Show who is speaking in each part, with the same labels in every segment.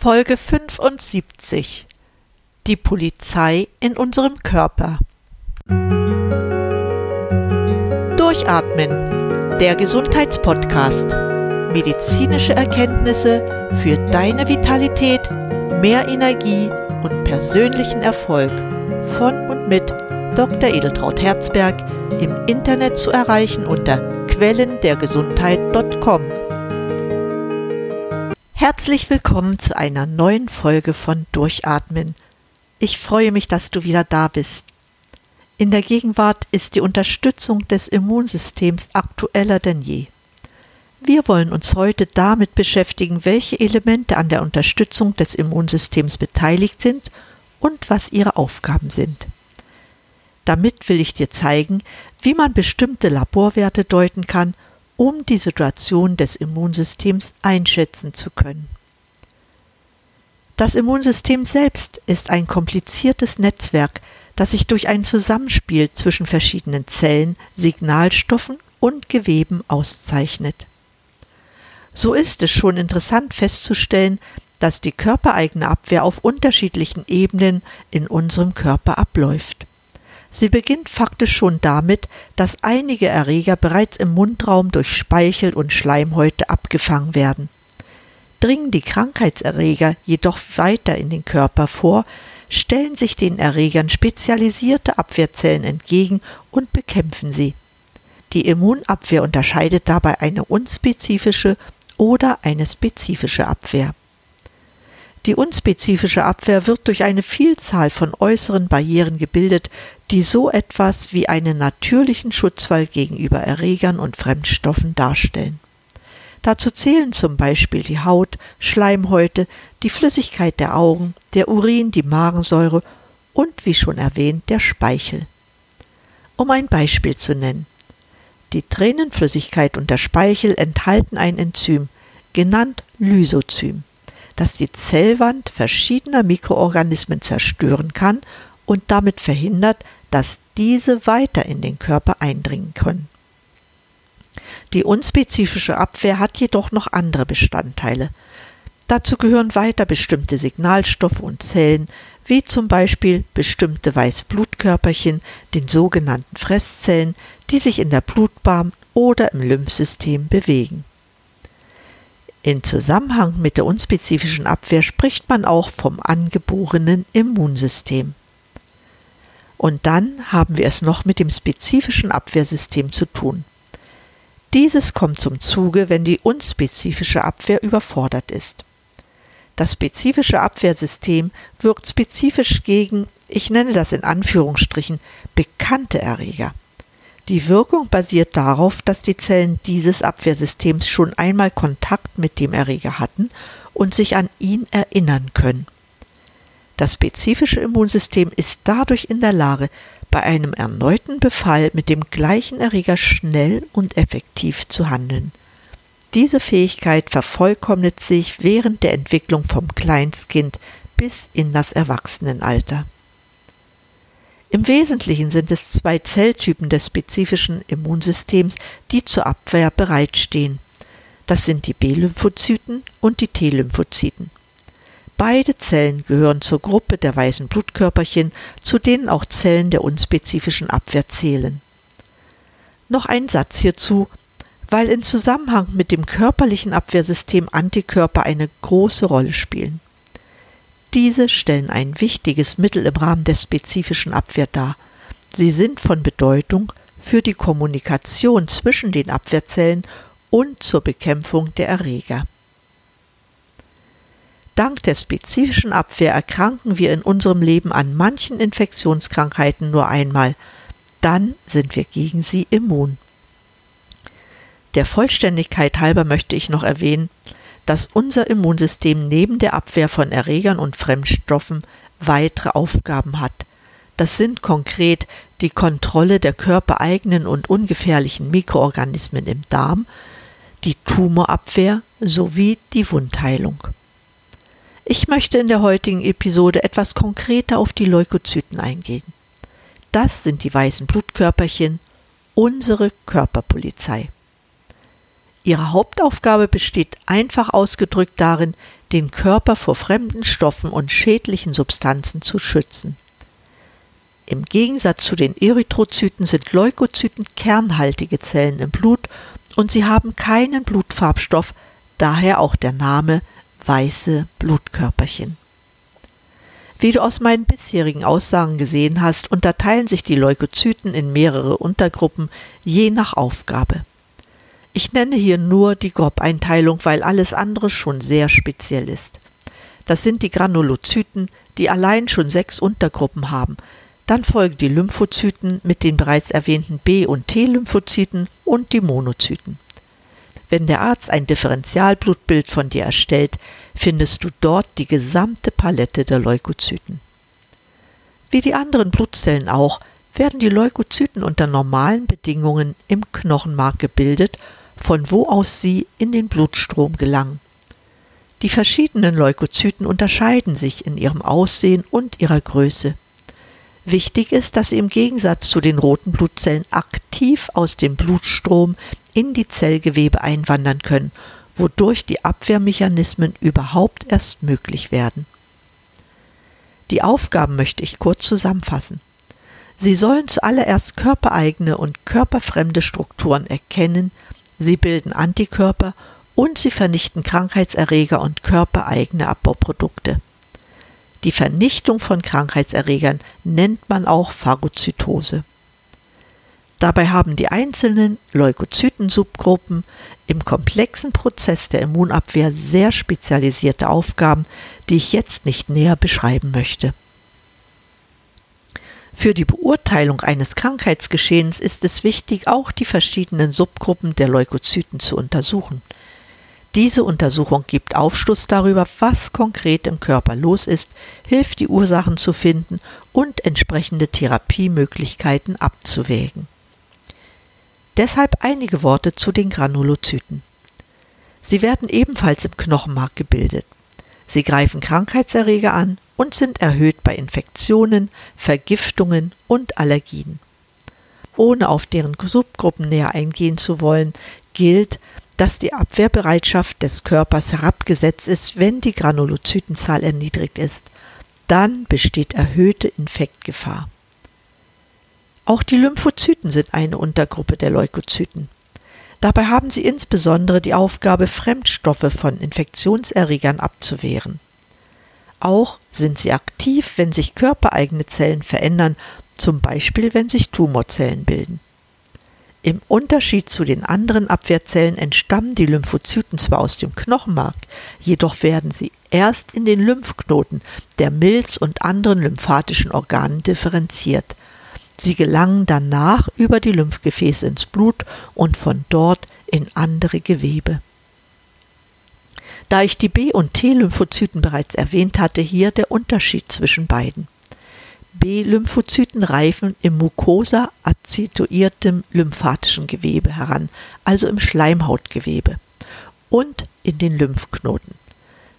Speaker 1: Folge 75 Die Polizei in unserem Körper Durchatmen, der Gesundheitspodcast. Medizinische Erkenntnisse für deine Vitalität, mehr Energie und persönlichen Erfolg von und mit Dr. Edeltraut Herzberg im Internet zu erreichen unter quellendergesundheit.com. Herzlich willkommen zu einer neuen Folge von Durchatmen. Ich freue mich, dass du wieder da bist. In der Gegenwart ist die Unterstützung des Immunsystems aktueller denn je. Wir wollen uns heute damit beschäftigen, welche Elemente an der Unterstützung des Immunsystems beteiligt sind und was ihre Aufgaben sind. Damit will ich dir zeigen, wie man bestimmte Laborwerte deuten kann um die Situation des Immunsystems einschätzen zu können. Das Immunsystem selbst ist ein kompliziertes Netzwerk, das sich durch ein Zusammenspiel zwischen verschiedenen Zellen, Signalstoffen und Geweben auszeichnet. So ist es schon interessant festzustellen, dass die körpereigene Abwehr auf unterschiedlichen Ebenen in unserem Körper abläuft. Sie beginnt faktisch schon damit, dass einige Erreger bereits im Mundraum durch Speichel und Schleimhäute abgefangen werden. Dringen die Krankheitserreger jedoch weiter in den Körper vor, stellen sich den Erregern spezialisierte Abwehrzellen entgegen und bekämpfen sie. Die Immunabwehr unterscheidet dabei eine unspezifische oder eine spezifische Abwehr. Die unspezifische Abwehr wird durch eine Vielzahl von äußeren Barrieren gebildet, die so etwas wie einen natürlichen Schutzwall gegenüber Erregern und Fremdstoffen darstellen. Dazu zählen zum Beispiel die Haut, Schleimhäute, die Flüssigkeit der Augen, der Urin, die Magensäure und, wie schon erwähnt, der Speichel. Um ein Beispiel zu nennen. Die Tränenflüssigkeit und der Speichel enthalten ein Enzym, genannt Lysozym das die Zellwand verschiedener Mikroorganismen zerstören kann und damit verhindert, dass diese weiter in den Körper eindringen können. Die unspezifische Abwehr hat jedoch noch andere Bestandteile. Dazu gehören weiter bestimmte Signalstoffe und Zellen, wie zum Beispiel bestimmte Weißblutkörperchen, den sogenannten Fresszellen, die sich in der Blutbahn oder im Lymphsystem bewegen. In Zusammenhang mit der unspezifischen Abwehr spricht man auch vom angeborenen Immunsystem. Und dann haben wir es noch mit dem spezifischen Abwehrsystem zu tun. Dieses kommt zum Zuge, wenn die unspezifische Abwehr überfordert ist. Das spezifische Abwehrsystem wirkt spezifisch gegen, ich nenne das in Anführungsstrichen, bekannte Erreger. Die Wirkung basiert darauf, dass die Zellen dieses Abwehrsystems schon einmal Kontakt mit dem Erreger hatten und sich an ihn erinnern können. Das spezifische Immunsystem ist dadurch in der Lage, bei einem erneuten Befall mit dem gleichen Erreger schnell und effektiv zu handeln. Diese Fähigkeit vervollkommnet sich während der Entwicklung vom Kleinstkind bis in das Erwachsenenalter. Im Wesentlichen sind es zwei Zelltypen des spezifischen Immunsystems, die zur Abwehr bereitstehen. Das sind die B-Lymphozyten und die T-Lymphozyten. Beide Zellen gehören zur Gruppe der weißen Blutkörperchen, zu denen auch Zellen der unspezifischen Abwehr zählen. Noch ein Satz hierzu, weil in Zusammenhang mit dem körperlichen Abwehrsystem Antikörper eine große Rolle spielen. Diese stellen ein wichtiges Mittel im Rahmen der spezifischen Abwehr dar. Sie sind von Bedeutung für die Kommunikation zwischen den Abwehrzellen und zur Bekämpfung der Erreger. Dank der spezifischen Abwehr erkranken wir in unserem Leben an manchen Infektionskrankheiten nur einmal, dann sind wir gegen sie immun. Der Vollständigkeit halber möchte ich noch erwähnen, dass unser Immunsystem neben der Abwehr von Erregern und Fremdstoffen weitere Aufgaben hat. Das sind konkret die Kontrolle der körpereigenen und ungefährlichen Mikroorganismen im Darm, die Tumorabwehr sowie die Wundheilung. Ich möchte in der heutigen Episode etwas konkreter auf die Leukozyten eingehen. Das sind die weißen Blutkörperchen, unsere Körperpolizei. Ihre Hauptaufgabe besteht einfach ausgedrückt darin, den Körper vor fremden Stoffen und schädlichen Substanzen zu schützen. Im Gegensatz zu den Erythrozyten sind Leukozyten kernhaltige Zellen im Blut und sie haben keinen Blutfarbstoff, daher auch der Name weiße Blutkörperchen. Wie du aus meinen bisherigen Aussagen gesehen hast, unterteilen sich die Leukozyten in mehrere Untergruppen je nach Aufgabe. Ich nenne hier nur die Grobeinteilung, weil alles andere schon sehr speziell ist. Das sind die Granulozyten, die allein schon sechs Untergruppen haben. Dann folgen die Lymphozyten mit den bereits erwähnten B- und T-Lymphozyten und die Monozyten. Wenn der Arzt ein Differentialblutbild von dir erstellt, findest du dort die gesamte Palette der Leukozyten. Wie die anderen Blutzellen auch, werden die Leukozyten unter normalen Bedingungen im Knochenmark gebildet, von wo aus sie in den Blutstrom gelangen. Die verschiedenen Leukozyten unterscheiden sich in ihrem Aussehen und ihrer Größe. Wichtig ist, dass sie im Gegensatz zu den roten Blutzellen aktiv aus dem Blutstrom in die Zellgewebe einwandern können, wodurch die Abwehrmechanismen überhaupt erst möglich werden. Die Aufgaben möchte ich kurz zusammenfassen. Sie sollen zuallererst körpereigene und körperfremde Strukturen erkennen, sie bilden Antikörper und sie vernichten Krankheitserreger und körpereigene Abbauprodukte. Die Vernichtung von Krankheitserregern nennt man auch Phagozytose. Dabei haben die einzelnen Leukozytensubgruppen im komplexen Prozess der Immunabwehr sehr spezialisierte Aufgaben, die ich jetzt nicht näher beschreiben möchte. Für die Beurteilung eines Krankheitsgeschehens ist es wichtig, auch die verschiedenen Subgruppen der Leukozyten zu untersuchen. Diese Untersuchung gibt Aufschluss darüber, was konkret im Körper los ist, hilft die Ursachen zu finden und entsprechende Therapiemöglichkeiten abzuwägen. Deshalb einige Worte zu den Granulozyten. Sie werden ebenfalls im Knochenmark gebildet. Sie greifen Krankheitserreger an und sind erhöht bei Infektionen, Vergiftungen und Allergien. Ohne auf deren Subgruppen näher eingehen zu wollen, gilt, dass die Abwehrbereitschaft des Körpers herabgesetzt ist, wenn die Granulozytenzahl erniedrigt ist. Dann besteht erhöhte Infektgefahr. Auch die Lymphozyten sind eine Untergruppe der Leukozyten. Dabei haben sie insbesondere die Aufgabe, Fremdstoffe von Infektionserregern abzuwehren. Auch sind sie aktiv, wenn sich körpereigene Zellen verändern, zum Beispiel wenn sich Tumorzellen bilden. Im Unterschied zu den anderen Abwehrzellen entstammen die Lymphozyten zwar aus dem Knochenmark, jedoch werden sie erst in den Lymphknoten der Milz und anderen lymphatischen Organen differenziert – Sie gelangen danach über die Lymphgefäße ins Blut und von dort in andere Gewebe. Da ich die B- und T-Lymphozyten bereits erwähnt hatte, hier der Unterschied zwischen beiden. B-Lymphozyten reifen im mucosa azituiertem lymphatischen Gewebe heran, also im Schleimhautgewebe und in den Lymphknoten.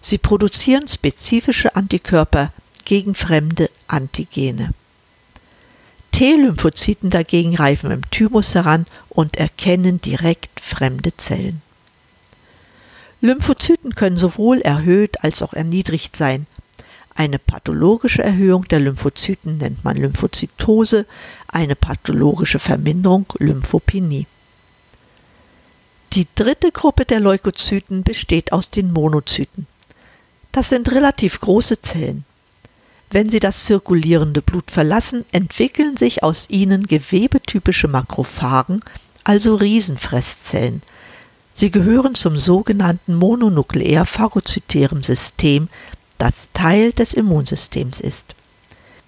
Speaker 1: Sie produzieren spezifische Antikörper gegen fremde Antigene. T-Lymphozyten dagegen reifen im Thymus heran und erkennen direkt fremde Zellen. Lymphozyten können sowohl erhöht als auch erniedrigt sein. Eine pathologische Erhöhung der Lymphozyten nennt man Lymphozytose, eine pathologische Verminderung Lymphopenie. Die dritte Gruppe der Leukozyten besteht aus den Monozyten. Das sind relativ große Zellen. Wenn sie das zirkulierende Blut verlassen, entwickeln sich aus ihnen gewebetypische Makrophagen, also Riesenfresszellen. Sie gehören zum sogenannten mononukleär phagozytären System, das Teil des Immunsystems ist.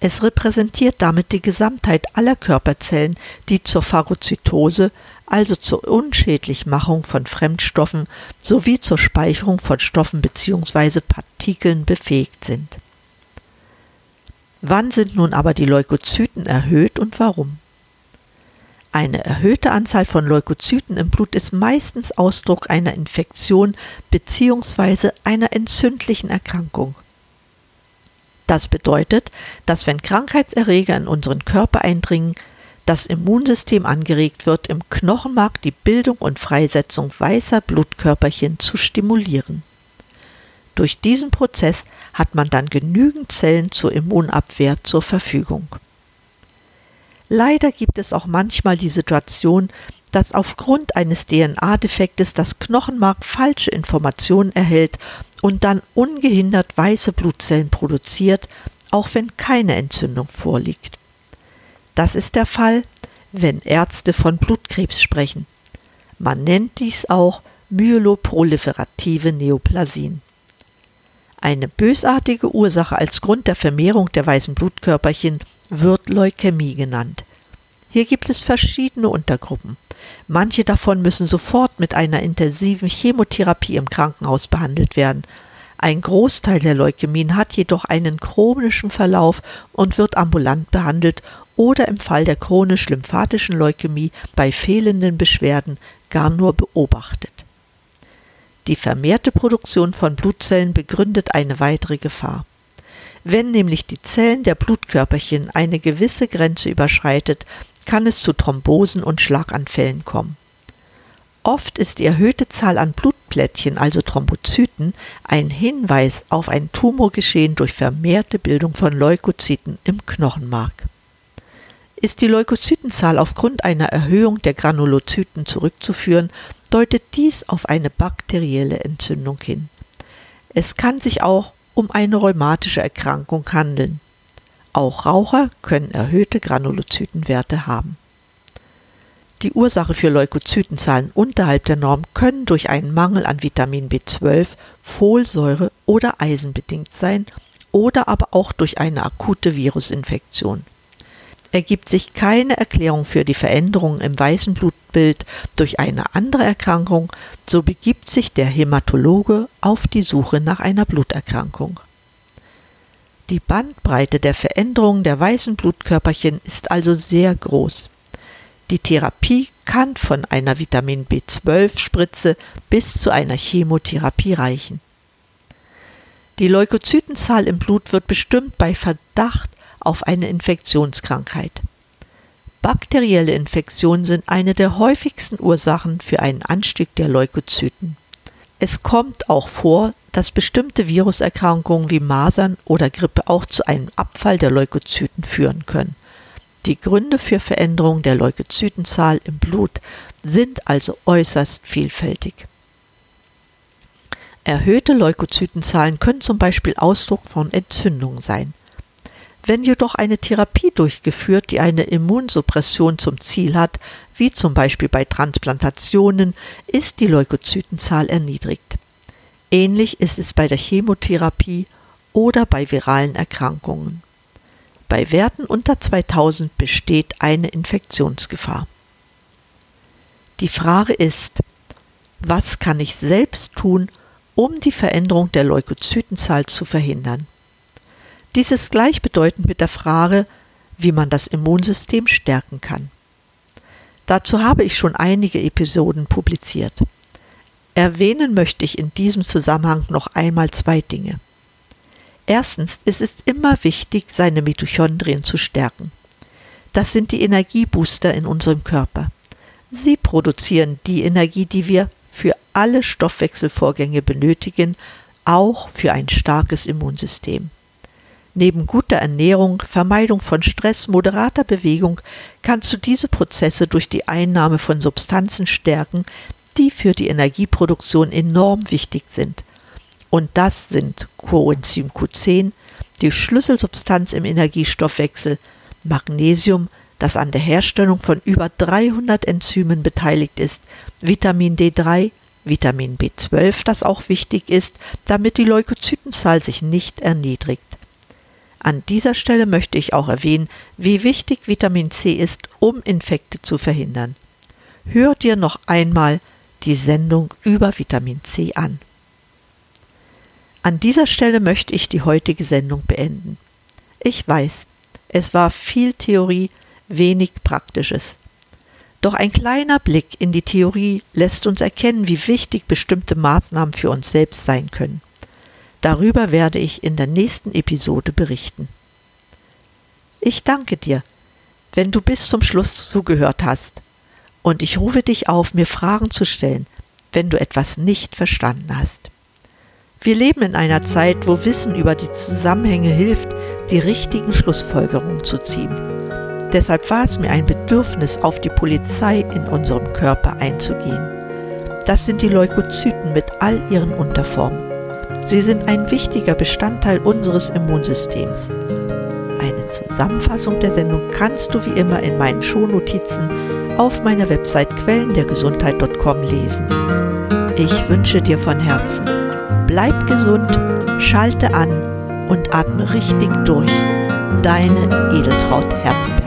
Speaker 1: Es repräsentiert damit die Gesamtheit aller Körperzellen, die zur Phagozytose, also zur Unschädlichmachung von Fremdstoffen sowie zur Speicherung von Stoffen bzw. Partikeln befähigt sind. Wann sind nun aber die Leukozyten erhöht und warum? Eine erhöhte Anzahl von Leukozyten im Blut ist meistens Ausdruck einer Infektion bzw. einer entzündlichen Erkrankung. Das bedeutet, dass wenn Krankheitserreger in unseren Körper eindringen, das Immunsystem angeregt wird, im Knochenmark die Bildung und Freisetzung weißer Blutkörperchen zu stimulieren. Durch diesen Prozess hat man dann genügend Zellen zur Immunabwehr zur Verfügung. Leider gibt es auch manchmal die Situation, dass aufgrund eines DNA-Defektes das Knochenmark falsche Informationen erhält und dann ungehindert weiße Blutzellen produziert, auch wenn keine Entzündung vorliegt. Das ist der Fall, wenn Ärzte von Blutkrebs sprechen. Man nennt dies auch myeloproliferative Neoplasien. Eine bösartige Ursache als Grund der Vermehrung der weißen Blutkörperchen wird Leukämie genannt. Hier gibt es verschiedene Untergruppen. Manche davon müssen sofort mit einer intensiven Chemotherapie im Krankenhaus behandelt werden. Ein Großteil der Leukämien hat jedoch einen chronischen Verlauf und wird ambulant behandelt oder im Fall der chronisch-lymphatischen Leukämie bei fehlenden Beschwerden gar nur beobachtet. Die vermehrte Produktion von Blutzellen begründet eine weitere Gefahr. Wenn nämlich die Zellen der Blutkörperchen eine gewisse Grenze überschreitet, kann es zu Thrombosen und Schlaganfällen kommen. Oft ist die erhöhte Zahl an Blutplättchen, also Thrombozyten, ein Hinweis auf ein Tumorgeschehen durch vermehrte Bildung von Leukozyten im Knochenmark. Ist die Leukozytenzahl aufgrund einer Erhöhung der Granulozyten zurückzuführen, deutet dies auf eine bakterielle Entzündung hin. Es kann sich auch um eine rheumatische Erkrankung handeln. Auch Raucher können erhöhte Granulozytenwerte haben. Die Ursache für Leukozytenzahlen unterhalb der Norm können durch einen Mangel an Vitamin B12, Folsäure oder Eisen bedingt sein oder aber auch durch eine akute Virusinfektion. Ergibt sich keine Erklärung für die Veränderungen im weißen Blutbild durch eine andere Erkrankung, so begibt sich der Hämatologe auf die Suche nach einer Bluterkrankung. Die Bandbreite der Veränderungen der weißen Blutkörperchen ist also sehr groß. Die Therapie kann von einer Vitamin B12-Spritze bis zu einer Chemotherapie reichen. Die Leukozytenzahl im Blut wird bestimmt bei Verdacht auf eine Infektionskrankheit. Bakterielle Infektionen sind eine der häufigsten Ursachen für einen Anstieg der Leukozyten. Es kommt auch vor, dass bestimmte Viruserkrankungen wie Masern oder Grippe auch zu einem Abfall der Leukozyten führen können. Die Gründe für Veränderungen der Leukozytenzahl im Blut sind also äußerst vielfältig. Erhöhte Leukozytenzahlen können zum Beispiel Ausdruck von Entzündungen sein. Wenn jedoch eine Therapie durchgeführt, die eine Immunsuppression zum Ziel hat, wie zum Beispiel bei Transplantationen, ist die Leukozytenzahl erniedrigt. Ähnlich ist es bei der Chemotherapie oder bei viralen Erkrankungen. Bei Werten unter 2000 besteht eine Infektionsgefahr. Die Frage ist, was kann ich selbst tun, um die Veränderung der Leukozytenzahl zu verhindern? Dies ist gleichbedeutend mit der Frage, wie man das Immunsystem stärken kann. Dazu habe ich schon einige Episoden publiziert. Erwähnen möchte ich in diesem Zusammenhang noch einmal zwei Dinge. Erstens ist es immer wichtig, seine Mitochondrien zu stärken. Das sind die Energiebooster in unserem Körper. Sie produzieren die Energie, die wir für alle Stoffwechselvorgänge benötigen, auch für ein starkes Immunsystem. Neben guter Ernährung, Vermeidung von Stress, moderater Bewegung kannst du diese Prozesse durch die Einnahme von Substanzen stärken, die für die Energieproduktion enorm wichtig sind. Und das sind Coenzym Q10, die Schlüsselsubstanz im Energiestoffwechsel, Magnesium, das an der Herstellung von über 300 Enzymen beteiligt ist, Vitamin D3, Vitamin B12, das auch wichtig ist, damit die Leukozytenzahl sich nicht erniedrigt. An dieser Stelle möchte ich auch erwähnen, wie wichtig Vitamin C ist, um Infekte zu verhindern. Hör dir noch einmal die Sendung über Vitamin C an. An dieser Stelle möchte ich die heutige Sendung beenden. Ich weiß, es war viel Theorie, wenig Praktisches. Doch ein kleiner Blick in die Theorie lässt uns erkennen, wie wichtig bestimmte Maßnahmen für uns selbst sein können. Darüber werde ich in der nächsten Episode berichten. Ich danke dir, wenn du bis zum Schluss zugehört hast, und ich rufe dich auf, mir Fragen zu stellen, wenn du etwas nicht verstanden hast. Wir leben in einer Zeit, wo Wissen über die Zusammenhänge hilft, die richtigen Schlussfolgerungen zu ziehen. Deshalb war es mir ein Bedürfnis, auf die Polizei in unserem Körper einzugehen. Das sind die Leukozyten mit all ihren Unterformen. Sie sind ein wichtiger Bestandteil unseres Immunsystems. Eine Zusammenfassung der Sendung kannst du wie immer in meinen Shownotizen auf meiner Website quellendergesundheit.com lesen. Ich wünsche dir von Herzen, bleib gesund, schalte an und atme richtig durch. Deine Edeltraut Herzberg.